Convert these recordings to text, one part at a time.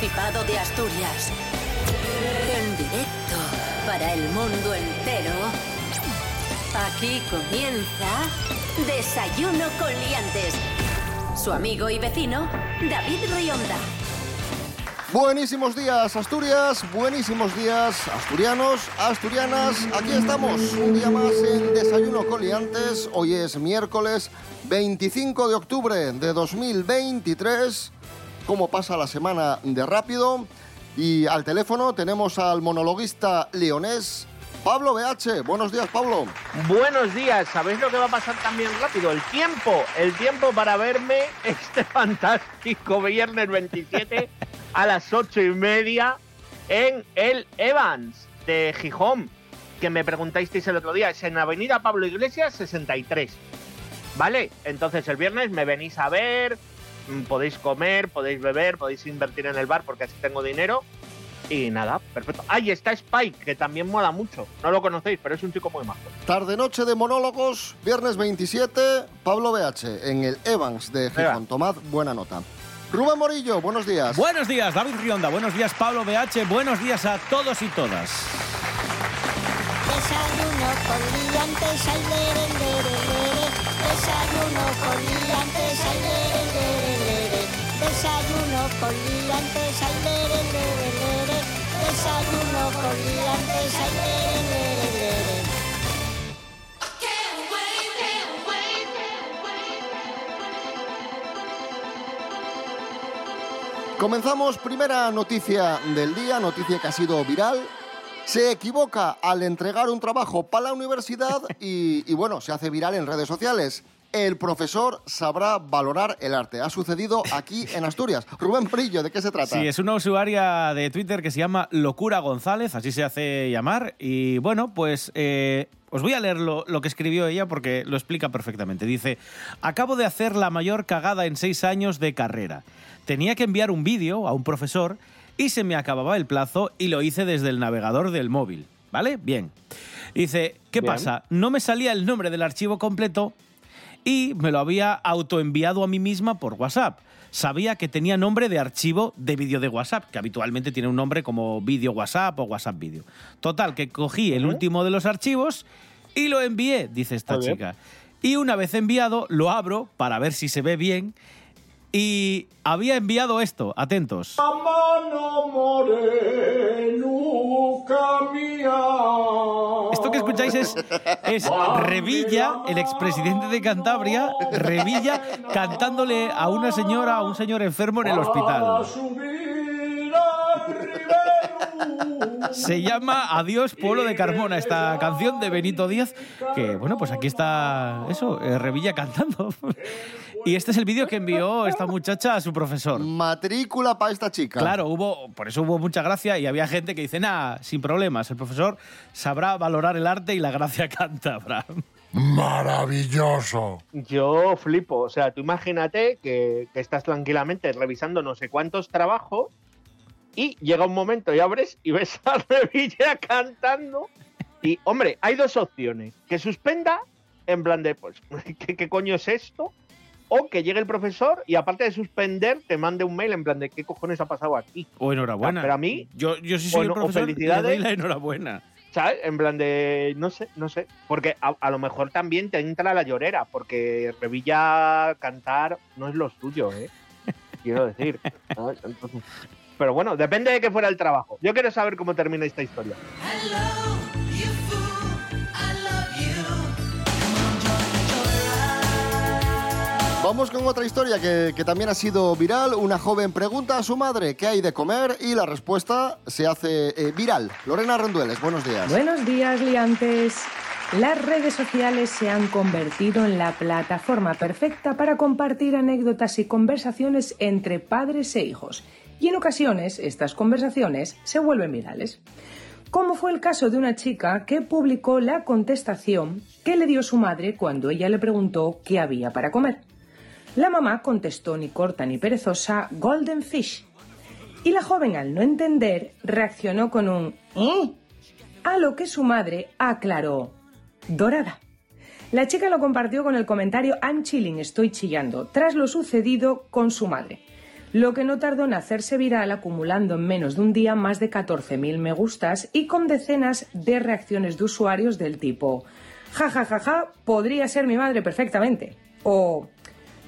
de Asturias. En directo para el mundo entero. Aquí comienza Desayuno con Liantes. Su amigo y vecino, David Rionda. Buenísimos días, Asturias. Buenísimos días, asturianos, asturianas. Aquí estamos, un día más en Desayuno con Liantes. Hoy es miércoles 25 de octubre de 2023. ¿Cómo pasa la semana de rápido? Y al teléfono tenemos al monologuista leonés Pablo BH. Buenos días, Pablo. Buenos días. ¿Sabéis lo que va a pasar también rápido? El tiempo. El tiempo para verme este fantástico viernes 27 a las ocho y media en el Evans de Gijón. Que me preguntasteis el otro día. Es en Avenida Pablo Iglesias 63. ¿Vale? Entonces el viernes me venís a ver, podéis comer, podéis beber, podéis invertir en el bar porque así tengo dinero. Y nada, perfecto. Ahí está Spike, que también mola mucho. No lo conocéis, pero es un chico muy majo. Tarde-noche de monólogos, viernes 27, Pablo BH, en el Evans de Gijón. Tomad buena nota. Rubén Morillo, buenos días. Buenos días, David Rionda. Buenos días, Pablo BH. Buenos días a todos y todas. Desayuno con liantes, ay, lere, lere, lere. Desayuno con liantes, ay. Desayuno con liantes, ay, lere, lere, lere. Desayuno con liantes, ay, lere, lere, lere. Comenzamos, primera noticia del día, noticia que ha sido viral. Se equivoca al entregar un trabajo para la universidad y, y bueno, se hace viral en redes sociales. El profesor sabrá valorar el arte. Ha sucedido aquí en Asturias. Rubén Morillo, ¿de qué se trata? Sí, es una usuaria de Twitter que se llama Locura González, así se hace llamar. Y bueno, pues eh, os voy a leer lo, lo que escribió ella porque lo explica perfectamente. Dice, acabo de hacer la mayor cagada en seis años de carrera. Tenía que enviar un vídeo a un profesor y se me acababa el plazo y lo hice desde el navegador del móvil. ¿Vale? Bien. Dice, ¿qué Bien. pasa? No me salía el nombre del archivo completo y me lo había autoenviado a mí misma por WhatsApp. Sabía que tenía nombre de archivo de vídeo de WhatsApp, que habitualmente tiene un nombre como vídeo WhatsApp o WhatsApp vídeo. Total, que cogí el último de los archivos y lo envié, dice esta chica. Y una vez enviado, lo abro para ver si se ve bien. Y había enviado esto, atentos. Es, es Revilla, el expresidente de Cantabria, Revilla cantándole a una señora, a un señor enfermo en el hospital. Se llama Adiós Pueblo de Carmona, esta canción de Benito Díaz, que bueno, pues aquí está eso, eh, Revilla cantando. Y este es el vídeo que envió esta muchacha a su profesor. Matrícula para esta chica. Claro, hubo, por eso hubo mucha gracia y había gente que dice, nada, sin problemas, el profesor sabrá valorar el arte y la gracia cántabra. Maravilloso. Yo flipo. O sea, tú imagínate que, que estás tranquilamente revisando no sé cuántos trabajos y llega un momento y abres y ves a Revilla cantando. Y, hombre, hay dos opciones. Que suspenda, en plan de, pues, ¿qué, qué coño es esto? O que llegue el profesor y aparte de suspender, te mande un mail en plan de, ¿qué cojones ha pasado aquí? O enhorabuena. Pero a mí, yo, yo sí soy el o profesor, le felicidades. doy la enhorabuena. ¿Sabes? En plan de, no sé, no sé. Porque a, a lo mejor también te entra la llorera, porque Revilla cantar no es lo suyo, ¿eh? Quiero decir. ¿no? Entonces- pero bueno, depende de que fuera el trabajo. Yo quiero saber cómo termina esta historia. Vamos con otra historia que, que también ha sido viral. Una joven pregunta a su madre qué hay de comer y la respuesta se hace eh, viral. Lorena Rendueles, buenos días. Buenos días, liantes. Las redes sociales se han convertido en la plataforma perfecta para compartir anécdotas y conversaciones entre padres e hijos. Y en ocasiones estas conversaciones se vuelven virales. Como fue el caso de una chica que publicó la contestación que le dio su madre cuando ella le preguntó qué había para comer. La mamá contestó ni corta ni perezosa Golden Fish. Y la joven al no entender reaccionó con un ¿eh? A lo que su madre aclaró dorada. La chica lo compartió con el comentario I'm chilling, estoy chillando, tras lo sucedido con su madre. lo que no tardó en hacerse viral acumulando en menos de un día más de 14.000 me gustas y con decenas de reacciones de usuarios del tipo ja ja ja ja, podría ser mi madre perfectamente o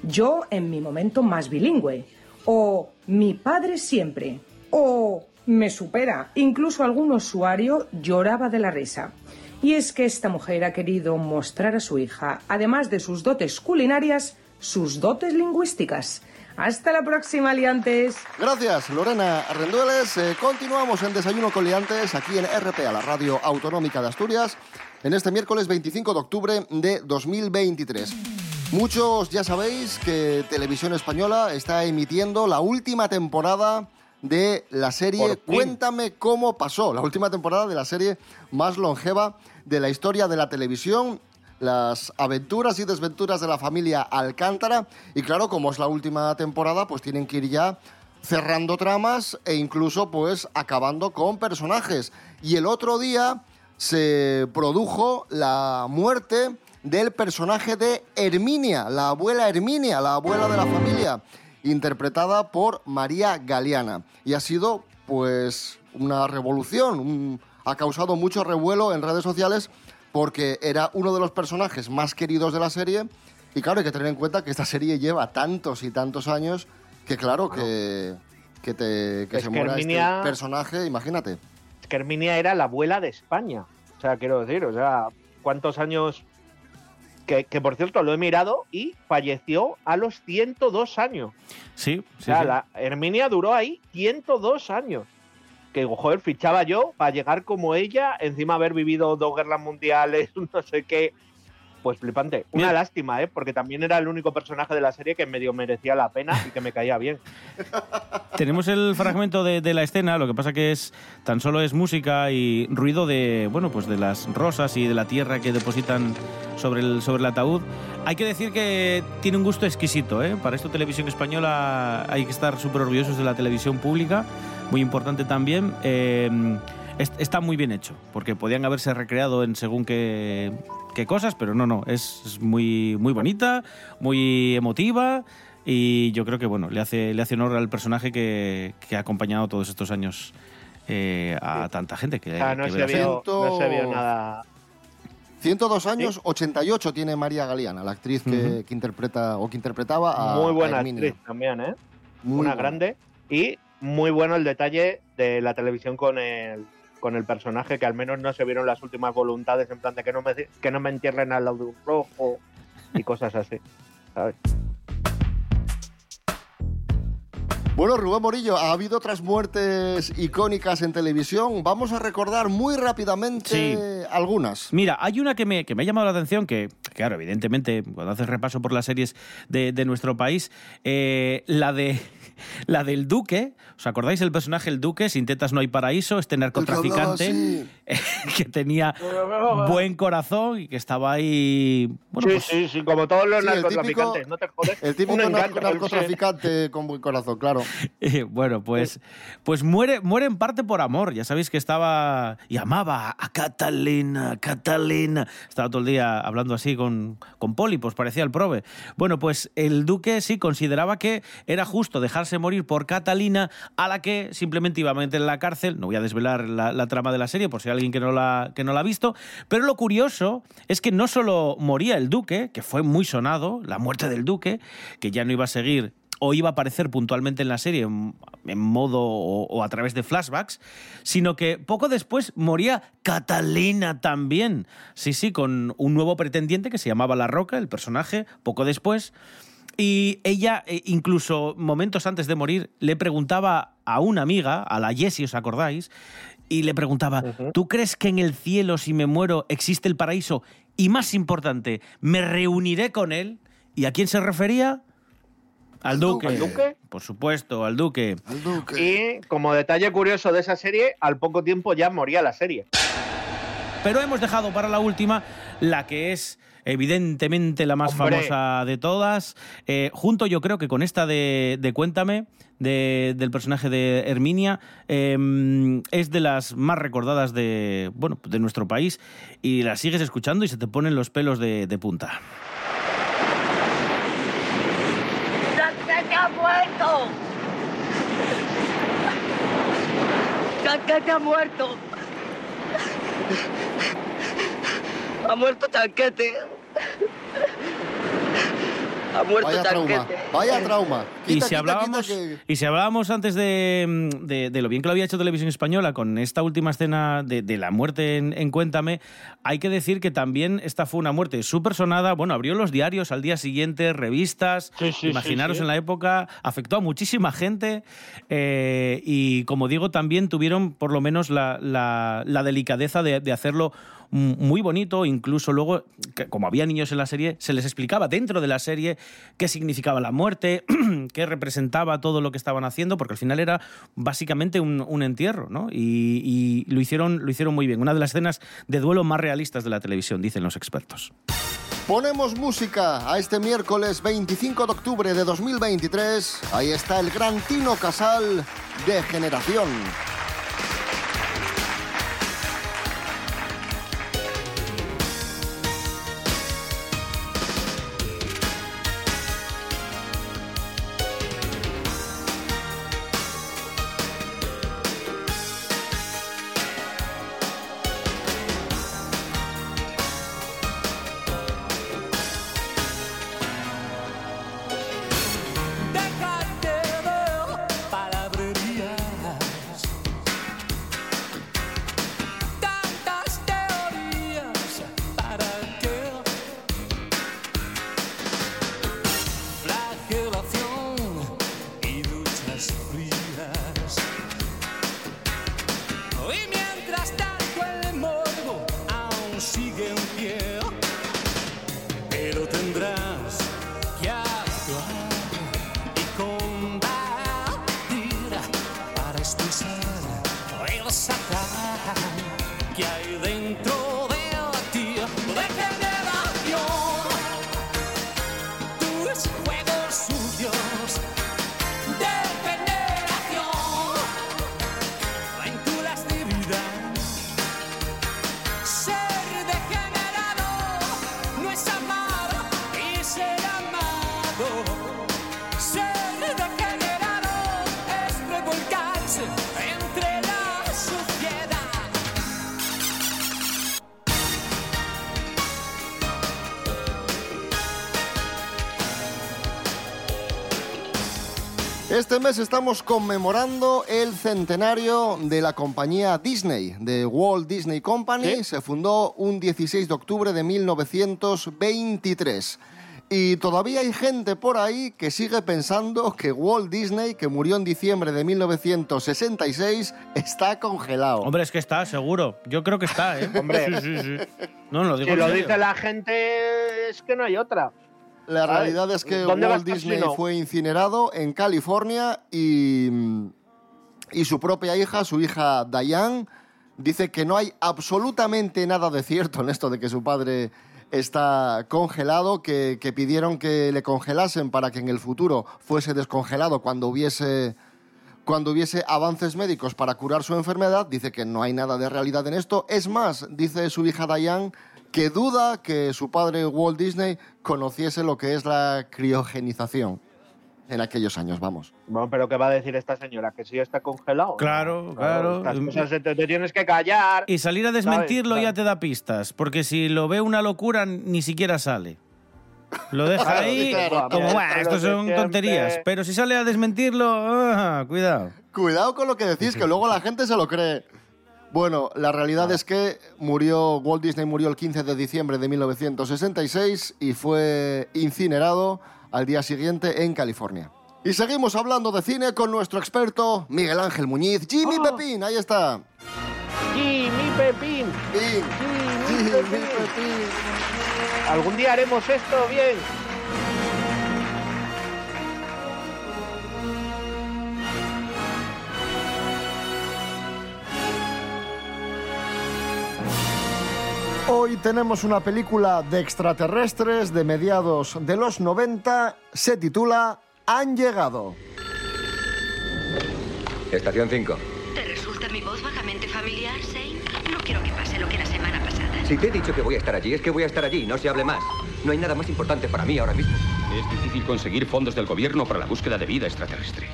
yo en mi momento más bilingüe o mi padre siempre o me supera. Incluso algún usuario lloraba de la risa. Y es que esta mujer ha querido mostrar a su hija, además de sus dotes culinarias, sus dotes lingüísticas. Hasta la próxima, liantes. Gracias, Lorena Rendueles. Eh, continuamos en Desayuno con Liantes, aquí en RPA, la Radio Autonómica de Asturias, en este miércoles 25 de octubre de 2023. Muchos ya sabéis que Televisión Española está emitiendo la última temporada de la serie Cuéntame cómo pasó, la última temporada de la serie más longeva de la historia de la televisión las aventuras y desventuras de la familia Alcántara. Y claro, como es la última temporada, pues tienen que ir ya cerrando tramas e incluso pues acabando con personajes. Y el otro día se produjo la muerte del personaje de Herminia, la abuela Herminia, la abuela de la familia, interpretada por María Galeana. Y ha sido pues una revolución, ha causado mucho revuelo en redes sociales porque era uno de los personajes más queridos de la serie. Y claro, hay que tener en cuenta que esta serie lleva tantos y tantos años que, claro, que, que, te, que se muera este personaje, imagínate. Es que Herminia era la abuela de España. O sea, quiero decir, o sea, ¿cuántos años? Que, que por cierto lo he mirado y falleció a los 102 años. Sí, sí. O sea, la Herminia duró ahí 102 años que, joder, fichaba yo para llegar como ella, encima haber vivido dos guerras mundiales, no sé qué. Pues flipante. Una lástima, ¿eh? Porque también era el único personaje de la serie que medio merecía la pena y que me caía bien. Tenemos el fragmento de, la escena, lo que pasa que es tan solo es música y ruido de, bueno, pues de las rosas y de la tierra que depositan sobre el, sobre el ataúd. Hay que decir que tiene un gusto exquisito, ¿eh? Para esto televisión española hay que estar súper orgullosos de la televisión pública muy importante también. Eh, está muy bien hecho, porque podían haberse recreado en según qué, qué cosas, pero no, no, es, muy, muy bonita, muy emotiva y yo creo que bueno, le hace, le hace honor al personaje que, ha acompañado todos estos años eh, a tanta gente. Que, no, se vio, no, se vio, nada. 102 años, 88 tiene María Galeana, la actriz que, interpreta o que interpretaba a Muy buena actriz también, ¿eh? Una grande. Y muy bueno el detalle de la televisión con el, con el personaje, que al menos no se vieron las últimas voluntades en plan de que no me, que no me entierren al lado de un rojo y cosas así, ¿sabes? Bueno, Rubén Morillo, ha habido otras muertes icónicas en televisión. Vamos a recordar muy rápidamente algunas. Mira, hay una que me, que me ha llamado la atención, que, claro, evidentemente, cuando haces repaso por las series de, nuestro país, eh, la de la del Duque, ¿os acordáis el personaje el Duque? Sin tetas no hay paraíso, este narcotraficante que tenía buen corazón y que estaba ahí... sí, pues sí, sí, como todos los narcotraficantes, no te jodes. El típico narcotraficante con buen corazón, claro. bueno, pues, pues muere, muere en parte por amor, ya sabéis que estaba y amaba a Catalina, Catalina. Estaba todo el día hablando así con, con pólipos, parecía el prove. Bueno, pues el Duque sí consideraba que era justo dejarse morir por Catalina, a la que simplemente iba a meter en la cárcel. No voy a desvelar la, trama de la serie por si hay alguien que no, la, que no la ha visto, pero lo curioso es que no solo moría el duque, que fue muy sonado, la muerte del duque, que ya no iba a seguir o iba a aparecer puntualmente en la serie en, modo o, a través de flashbacks, sino que poco después moría Catalina también. Sí, sí, con un nuevo pretendiente que se llamaba La Roca, el personaje, poco después. Y ella, eh, incluso momentos antes de morir, le preguntaba a una amiga, a la Jessie, ¿os acordáis? Y le preguntaba, ¿tú crees que en el cielo, si me muero, existe el paraíso? Y más importante, ¿me reuniré con él? ¿Y a quién se refería? Al duque. ¿Al duque? Por supuesto, al duque. Al duque. Y como detalle curioso de esa serie, al poco tiempo ya moría la serie. Pero hemos dejado para la última la que es evidentemente la más famosa de todas. Eh, junto yo creo que con esta de, Cuéntame, del personaje de Herminia, em, es de las más recordadas de, bueno, de nuestro país y la sigues escuchando y se te ponen los pelos de, punta. muerto! ¡Chanquete ha muerto! ¡Ha muerto Chanquete! Ha muerto Vaya trauma, vaya trauma. Y si, quita, hablábamos, quita que- y si hablábamos antes de, de- de lo bien que lo había hecho Televisión Española con esta última escena de, de la muerte en, en Cuéntame, hay que decir que también esta fue una muerte súper sonada. Bueno, abrió los diarios al día siguiente, revistas. Sí, sí, imaginaros sí, sí. en la época, afectó a muchísima gente. eh, y como digo, también tuvieron por lo menos la, la- la delicadeza de, de hacerlo muy bonito, incluso luego, como había niños en la serie, se les explicaba dentro de la serie qué significaba la muerte, qué representaba todo lo que estaban haciendo, porque al final era básicamente un, un entierro, ¿no? Y, y lo, hicieron, lo hicieron muy bien. Una de las escenas de duelo más realistas de la televisión, dicen los expertos. Ponemos música a este miércoles 25 de octubre de 2023. Ahí está el gran Tino Casal de Generación. Mes estamos conmemorando el centenario de la compañía Disney, de Walt Disney Company. Sí. Se fundó un 16 de octubre de 1923. Y todavía hay gente por ahí que sigue pensando que Walt Disney, que murió en diciembre de 1966, está congelado. Hombre, es que está, seguro. Yo creo que está, ¿eh? Hombre. Sí, sí, sí. No, lo digo Si lo serio. dice la gente, es que no hay otra. La realidad es que ¿Dónde va a Walt si Disney no? fue incinerado en California y, y su propia hija, su hija Diane, dice que no hay absolutamente nada de cierto en esto de que su padre está congelado, que, que pidieron que le congelasen para que en el futuro fuese descongelado cuando hubiese cuando hubiese avances médicos para curar su enfermedad, dice que no hay nada de realidad en esto. Es más, dice su hija Diane, que duda que su padre Walt Disney conociese lo que es la criogenización en aquellos años, vamos. Bueno, pero ¿qué va a decir esta señora? ¿Que sí está congelado? Claro, claro. Estas cosas te, te tienes que callar. Y salir a desmentirlo ¿sabes? ya te da pistas, porque si lo ve una locura ni siquiera sale. Lo deja Claro, ahí claro. como, "Buah, de estos son siempre". tonterías. Pero si sale a desmentirlo, ah, cuidado. Cuidado con lo que decís, que luego la gente se lo cree. Bueno, la realidad es que murió, Walt Disney murió el 15 de diciembre de 1966 y fue incinerado al día siguiente en California. Y seguimos hablando de cine con nuestro experto Miguel Ángel Muñiz. Jimmy Oh. Pepín, ahí está. Jimmy Pepín. Pepín. Jimmy Jimmy Pepín. Pepín. Algún día haremos esto bien. Hoy tenemos una película de extraterrestres de mediados de los 90. Se titula Han llegado. Estación 5. ¿Te resulta mi voz vagamente familiar, Shane? No quiero que pase lo que la semana pasada. Si te he dicho que voy a estar allí, es que voy a estar allí, no se hable más. No hay nada más importante para mí ahora mismo. Es difícil conseguir fondos del gobierno para la búsqueda de vida extraterrestre.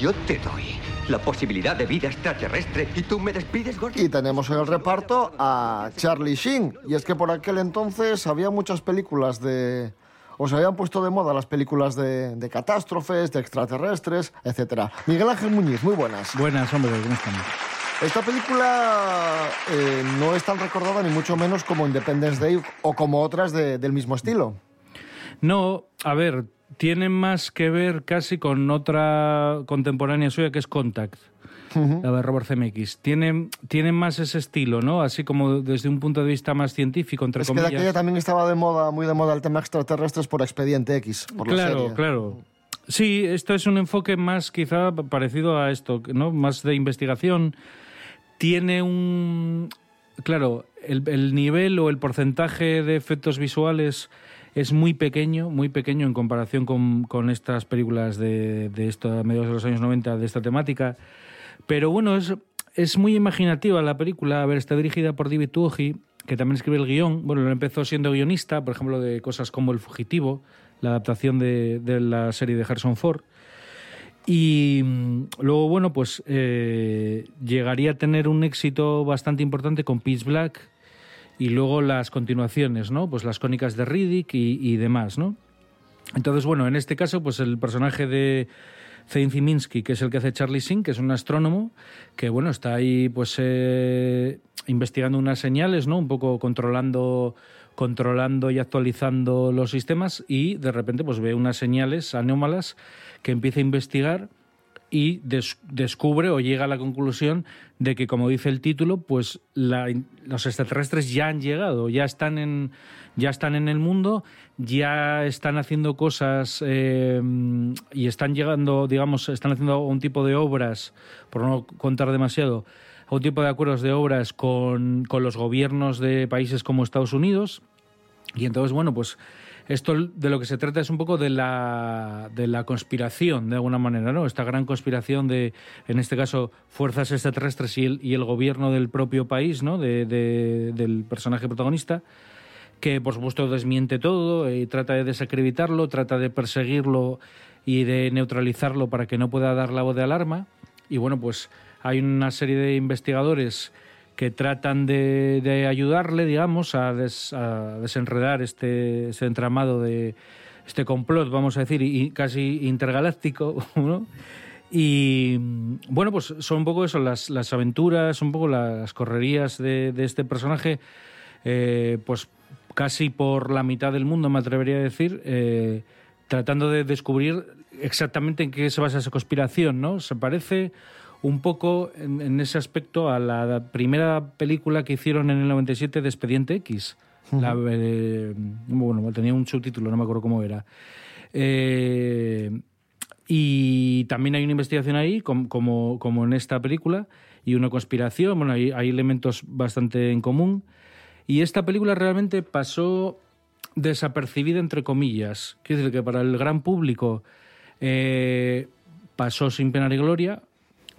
Yo te doy la posibilidad de vida extraterrestre y tú me despides, Gordon. Y tenemos en el reparto a Charlie Sheen. Y es que por aquel entonces había muchas películas de... O se habían puesto de moda las películas de, de catástrofes, de extraterrestres, etc. Miguel Ángel Muñiz, muy buenas. Buenas, hombre, ¿cómo estamos? Esta película eh, no es tan recordada ni mucho menos como Independence Day o como otras de- del mismo estilo. No, a ver, tiene más que ver casi con otra contemporánea suya que es Contact, la de Robert Zemeckis. Tiene, tiene más ese estilo, ¿no? Así como desde un punto de vista más científico, entre Es que de comillas. aquella también estaba de moda, muy de moda el tema extraterrestres por Expediente X, por la claro, serie. claro. Sí, esto es un enfoque más quizá parecido a esto, ¿no? Más de investigación. Tiene un... Claro, el, el nivel o el porcentaje de efectos visuales es muy pequeño, muy pequeño en comparación con, estas películas de, mediados de los años 90 de esta temática. Pero bueno, es, muy imaginativa la película. A ver, está dirigida por David Tuohy, que también escribe el guion. Bueno, empezó siendo guionista, por ejemplo, de cosas como El Fugitivo, la adaptación de, de la serie de Harrison Ford. Y mm, luego, bueno, pues eh, llegaría a tener un éxito bastante importante con Pitch Black y luego las continuaciones, ¿no? Pues las cónicas de Riddick y, y demás, ¿no? Entonces, bueno, en este caso, pues el personaje de Zane Ziminski, que es el que hace Charlie Singh, que es un astrónomo, que bueno, está ahí pues eh, investigando unas señales, ¿no? Un poco controlando controlando y actualizando los sistemas y de repente pues ve unas señales anómalas que empieza a investigar y des- descubre o llega a la conclusión de que, como dice el título, pues la- los extraterrestres ya han llegado, ya están en, ya están en el mundo, ya están haciendo cosas eh, y están llegando, digamos, están haciendo un tipo de obras, por no contar demasiado, un tipo de acuerdos de obras con, con los gobiernos de países como Estados Unidos. Y entonces, bueno, pues esto de lo que se trata es un poco de la, de la conspiración, de alguna manera, ¿no? Esta gran conspiración de, en este caso, fuerzas extraterrestres y el, y el gobierno del propio país, ¿no? De, de- del personaje protagonista, que por supuesto desmiente todo y trata de desacreditarlo, trata de perseguirlo y de neutralizarlo para que no pueda dar la voz de alarma. Y bueno, pues hay una serie de investigadores que tratan de, de ayudarle, digamos, a, des- a desenredar este, este entramado de este complot, vamos a decir, y casi intergaláctico, ¿no? Y bueno, pues son un poco eso, las, las aventuras, un poco las correrías de, de este personaje, eh, pues casi por la mitad del mundo, me atrevería a decir, eh, tratando de descubrir exactamente en qué se basa esa conspiración, ¿no? Se parece un poco en, en ese aspecto a la primera película que hicieron en el 97 de Expediente X. La, eh, bueno, tenía un subtítulo, no me acuerdo cómo era. Eh, y también hay una investigación ahí, com- como, como en esta película, y una conspiración. Bueno, hay, hay elementos bastante en común. Y esta película realmente pasó desapercibida, entre comillas. Quiero decir que para el gran público eh, pasó sin pena ni gloria,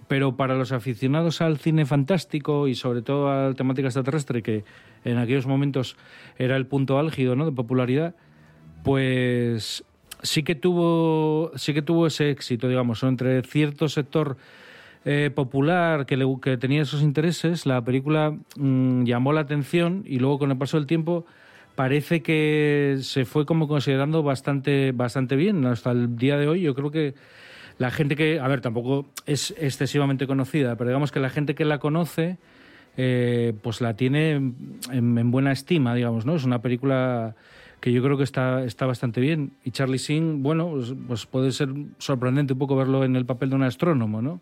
pero para los aficionados al cine fantástico y sobre todo a la temática extraterrestre, que en aquellos momentos era el punto álgido ¿no? de popularidad, pues sí que tuvo sí que tuvo ese éxito, digamos, entre cierto sector eh, popular que, le- tenía esos intereses, la película mm, llamó la atención y luego con el paso del tiempo parece que se fue como considerando bastante bastante bien hasta el día de hoy. Yo creo que la gente que, a ver, tampoco es excesivamente conocida, pero digamos que la gente que la conoce, eh, pues la tiene en, en buena estima, digamos, ¿no? Es una película que yo creo que está, está bastante bien. Y Charlie Sheen, bueno, pues, pues puede ser sorprendente un poco verlo en el papel de un astrónomo, ¿no?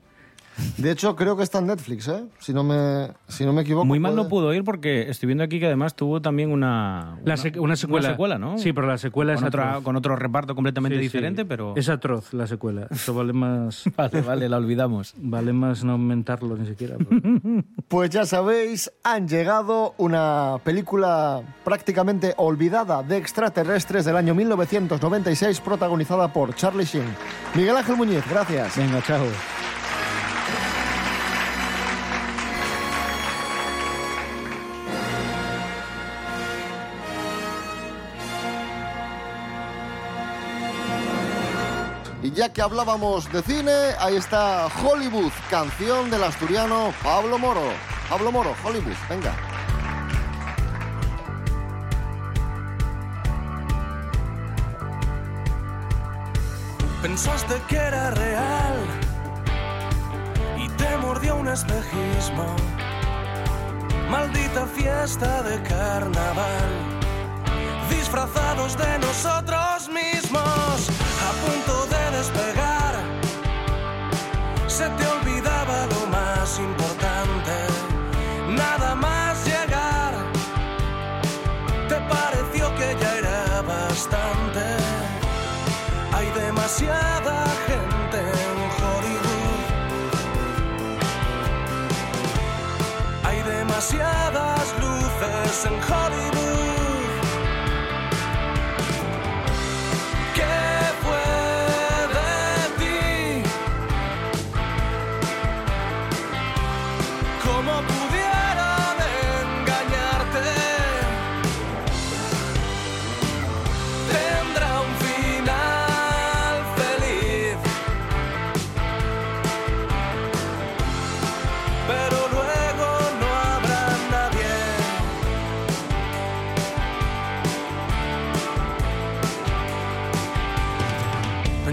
De hecho, creo que está en Netflix, ¿eh? Si no me, si no me equivoco. Muy mal puede- no pudo ir porque estoy viendo aquí que además tuvo también una, La sec- una secuela. ¿no? Sí, pero la secuela con es otra- atroz. con otro reparto completamente Sí, sí. diferente, pero Es atroz la secuela. Eso vale más... vale, vale, la olvidamos. Vale más no mentarlo ni siquiera. pero- Pues ya sabéis, han llegado una película prácticamente olvidada de extraterrestres del año 1996 protagonizada por Charlie Sheen. Miguel Ángel Muñiz, gracias. Venga, chao. Que hablábamos de cine, ahí está Hollywood, canción del asturiano Pablo Moro. Pablo Moro, Hollywood, venga. Pensaste que era real y te mordió un espejismo. Maldita fiesta de carnaval, disfrazados de nosotros mismos, a punto de. Se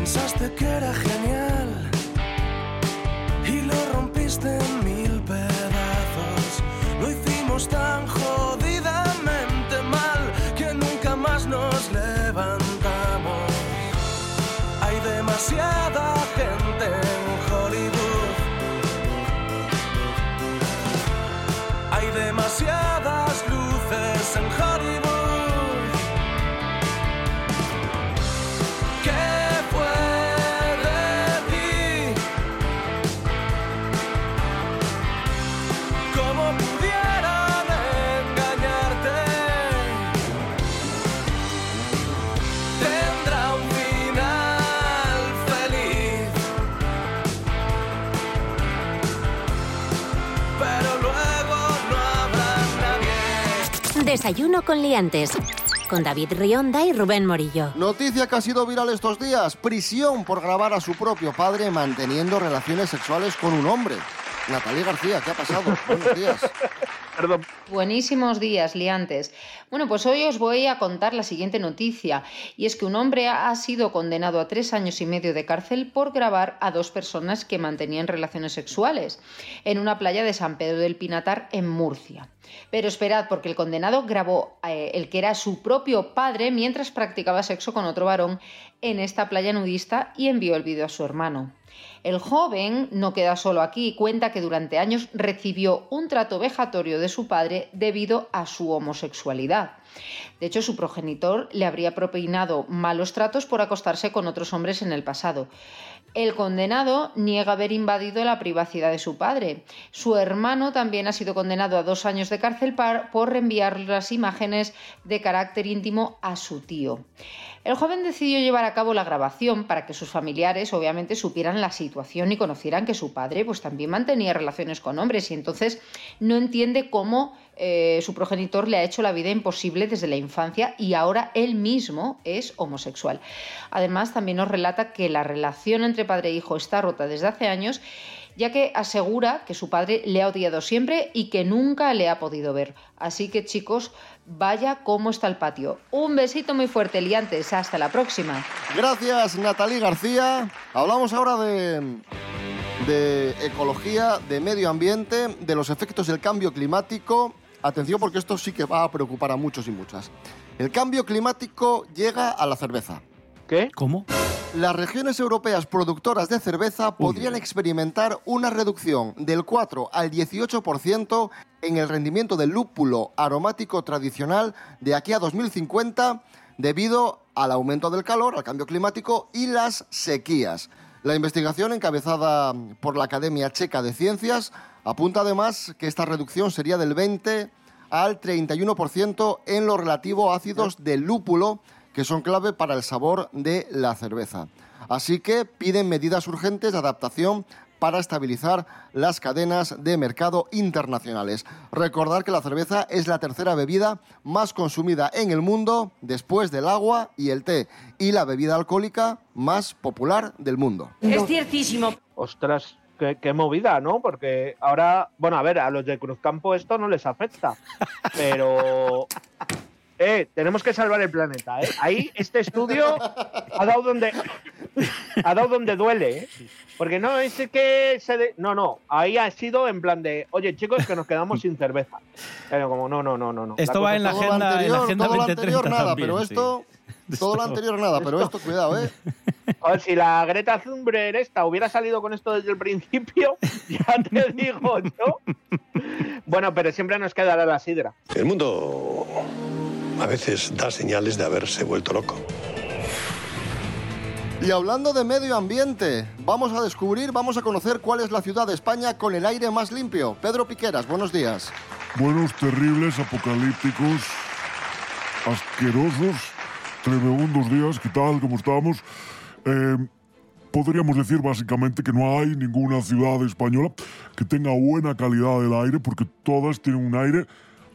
Pensaste que era genial Desayuno con liantes. Con David Rionda y Rubén Morillo. Noticia que ha sido viral estos días. Prisión por grabar a su propio padre manteniendo relaciones sexuales con un hombre. Natalia García, ¿qué ha pasado? Buenos días. Perdón. Buenísimos días, liantes. Bueno, pues hoy os voy a contar la siguiente noticia, y es que un hombre ha sido condenado a tres años y medio de cárcel por grabar a dos personas que mantenían relaciones sexuales en una playa de San Pedro del Pinatar, en Murcia. Pero esperad, porque el condenado grabó eh, el que era su propio padre mientras practicaba sexo con otro varón en esta playa nudista y envió el vídeo a su hermano. El joven no queda solo aquí, cuenta que durante años recibió un trato vejatorio de su padre debido a su homosexualidad. De hecho, su progenitor le habría propinado malos tratos por acostarse con otros hombres en el pasado. El condenado niega haber invadido la privacidad de su padre. Su hermano también ha sido condenado a dos años de cárcel por reenviar las imágenes de carácter íntimo a su tío. El joven decidió llevar a cabo la grabación para que sus familiares obviamente supieran la situación y conocieran que su padre pues también mantenía relaciones con hombres y entonces no entiende cómo eh, su progenitor le ha hecho la vida imposible desde la infancia y ahora él mismo es homosexual. Además también nos relata que la relación entre padre e hijo está rota desde hace años ya que asegura que su padre le ha odiado siempre y que nunca le ha podido ver. Así que chicos, vaya cómo está el patio. Un besito muy fuerte, liantes. Hasta la próxima. Gracias, Natalie García. Hablamos ahora de, de ecología, de medio ambiente, de los efectos del cambio climático. Atención porque esto sí que va a preocupar a muchos y muchas. El cambio climático llega a la cerveza. ¿Qué? ¿Cómo? Las regiones europeas productoras de cerveza podrían experimentar una reducción del 4 al 18% en el rendimiento del lúpulo aromático tradicional de aquí a 2050 debido al aumento del calor, al cambio climático y las sequías. La investigación encabezada por la Academia Checa de Ciencias apunta además que esta reducción sería del 20 al 31% en lo relativo a ácidos del lúpulo que son clave para el sabor de la cerveza. Así que piden medidas urgentes de adaptación para estabilizar las cadenas de mercado internacionales. Recordar que la cerveza es la tercera bebida más consumida en el mundo después del agua y el té y la bebida alcohólica más popular del mundo. Es ciertísimo. Ostras, qué, qué movida, ¿no? Porque ahora, bueno, a ver, a los de Cruzcampo esto no les afecta, pero... Eh, tenemos que salvar el planeta, ¿eh? Ahí este estudio ha dado donde ha dado donde duele, ¿eh? Porque no es que se de- no, no, ahí ha sido en plan de, oye, chicos, que nos quedamos sin cerveza. Pero como no, no, no, no, no. Esto va en la agenda, en la anterior- agenda todo lo 2030 anterior nada, también, pero sí. todo lo anterior nada, pero esto cuidado, ¿eh? O si la Greta Thunberg esta hubiera salido con esto desde el principio, ya te digo yo. Bueno, pero siempre nos quedará la sidra. El mundo a veces da señales de haberse vuelto loco. Y hablando de medio ambiente, vamos a descubrir, vamos a conocer cuál es la ciudad de España con el aire más limpio. Pedro Piqueras, buenos días. Buenos, terribles, apocalípticos, asquerosos, tremendos días. ¿Qué tal? ¿Cómo estamos? Eh, podríamos decir básicamente que no hay ninguna ciudad española que tenga buena calidad del aire, porque todas tienen un aire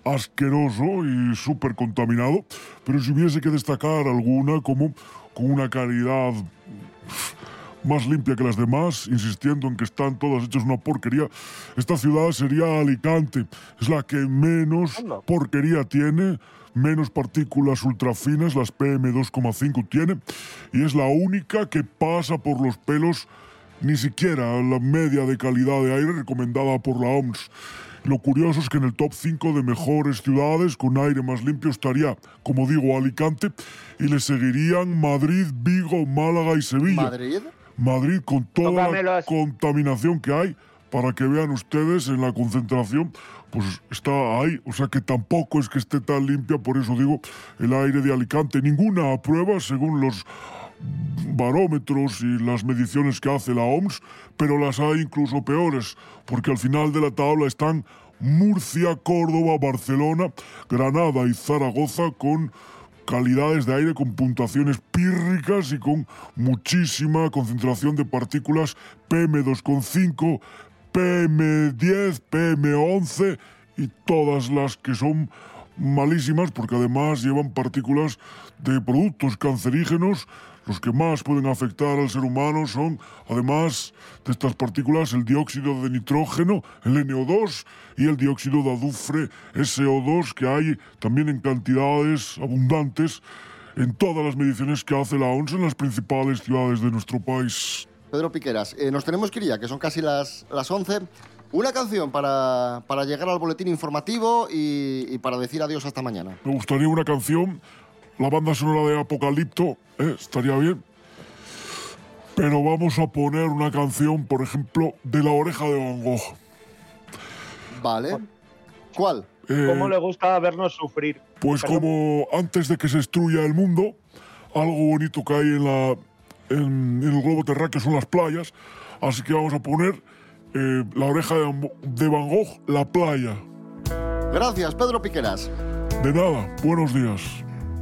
asqueroso y súper contaminado. Pero si hubiese que destacar alguna como con una calidad más limpia que las demás, insistiendo en que están todas hechas una porquería. Esta ciudad sería Alicante. Es la que menos porquería tiene, menos partículas ultrafinas, las PM2,5 tiene, y es la única que pasa por los pelos ni siquiera la media de calidad de aire recomendada por la OMS. Lo curioso es que en el top 5 de mejores ciudades con aire más limpio estaría, como digo, Alicante, y le seguirían Madrid, Vigo, Málaga y Sevilla. ¿Madrid? Madrid con toda la contaminación que hay, para que vean ustedes en la concentración, pues está ahí. O sea que tampoco es que esté tan limpia, por eso digo, el aire de Alicante. Ninguna prueba, según los barómetros y las mediciones que hace la OMS, pero las hay incluso peores, porque al final de la tabla están Murcia, Córdoba, Barcelona, Granada y Zaragoza con calidades de aire con puntuaciones pírricas y con muchísima concentración de partículas PM2,5, PM10, PM11 y todas las que son malísimas porque además llevan partículas de productos cancerígenos. Los que más pueden afectar al ser humano son, además de estas partículas, el dióxido de nitrógeno, el NO2, y el dióxido de azufre, SO2, que hay también en cantidades abundantes en todas las mediciones que hace la ONS en las principales ciudades de nuestro país. Pedro Piqueras, eh, nos tenemos que ir ya, que son casi las, las 11. Una canción para, para llegar al boletín informativo y, y para decir adiós hasta mañana. Me gustaría una canción, la banda sonora de Apocalipto, ¿eh? estaría bien. Pero vamos a poner una canción, por ejemplo, de La Oreja de Van Gogh. Vale. ¿Cuál? Eh, ¿Cómo le gusta vernos sufrir? Pues como antes de que se destruya el mundo, algo bonito que hay en, la, en, en el globo terráqueo son las playas. Así que vamos a poner eh, La Oreja de Van- de Van Gogh, La Playa. Gracias, Pedro Piqueras. De nada, buenos días.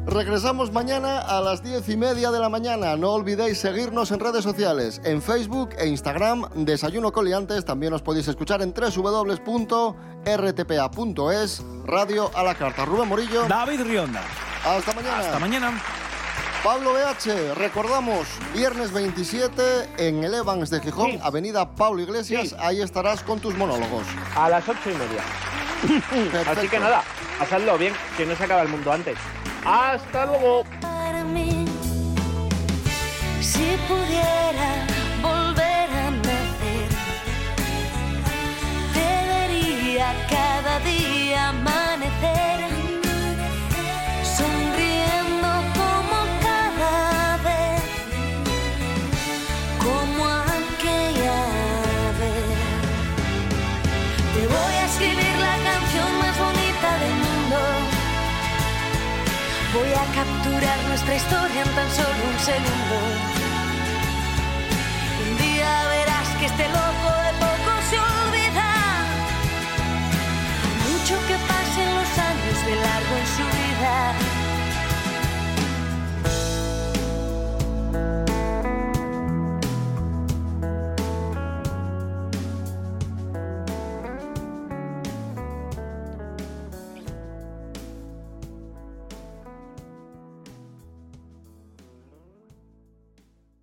Regresamos mañana a las diez y media de la mañana. No olvidéis seguirnos en redes sociales, en Facebook e Instagram, Desayuno Coliantes. También os podéis escuchar en www.rtpa.es, Radio a la Carta. Rubén Morillo. David Rionda. Hasta mañana. Hasta mañana. Pablo BH, recordamos, viernes 27 en el Evans de Gijón, Avenida Pablo Iglesias. Ahí estarás con tus monólogos. A las ocho y media. Así que nada, pasadlo bien, que no se acaba el mundo antes. Hasta luego. para mí. Si pudiera nuestra historia en tan solo un segundo.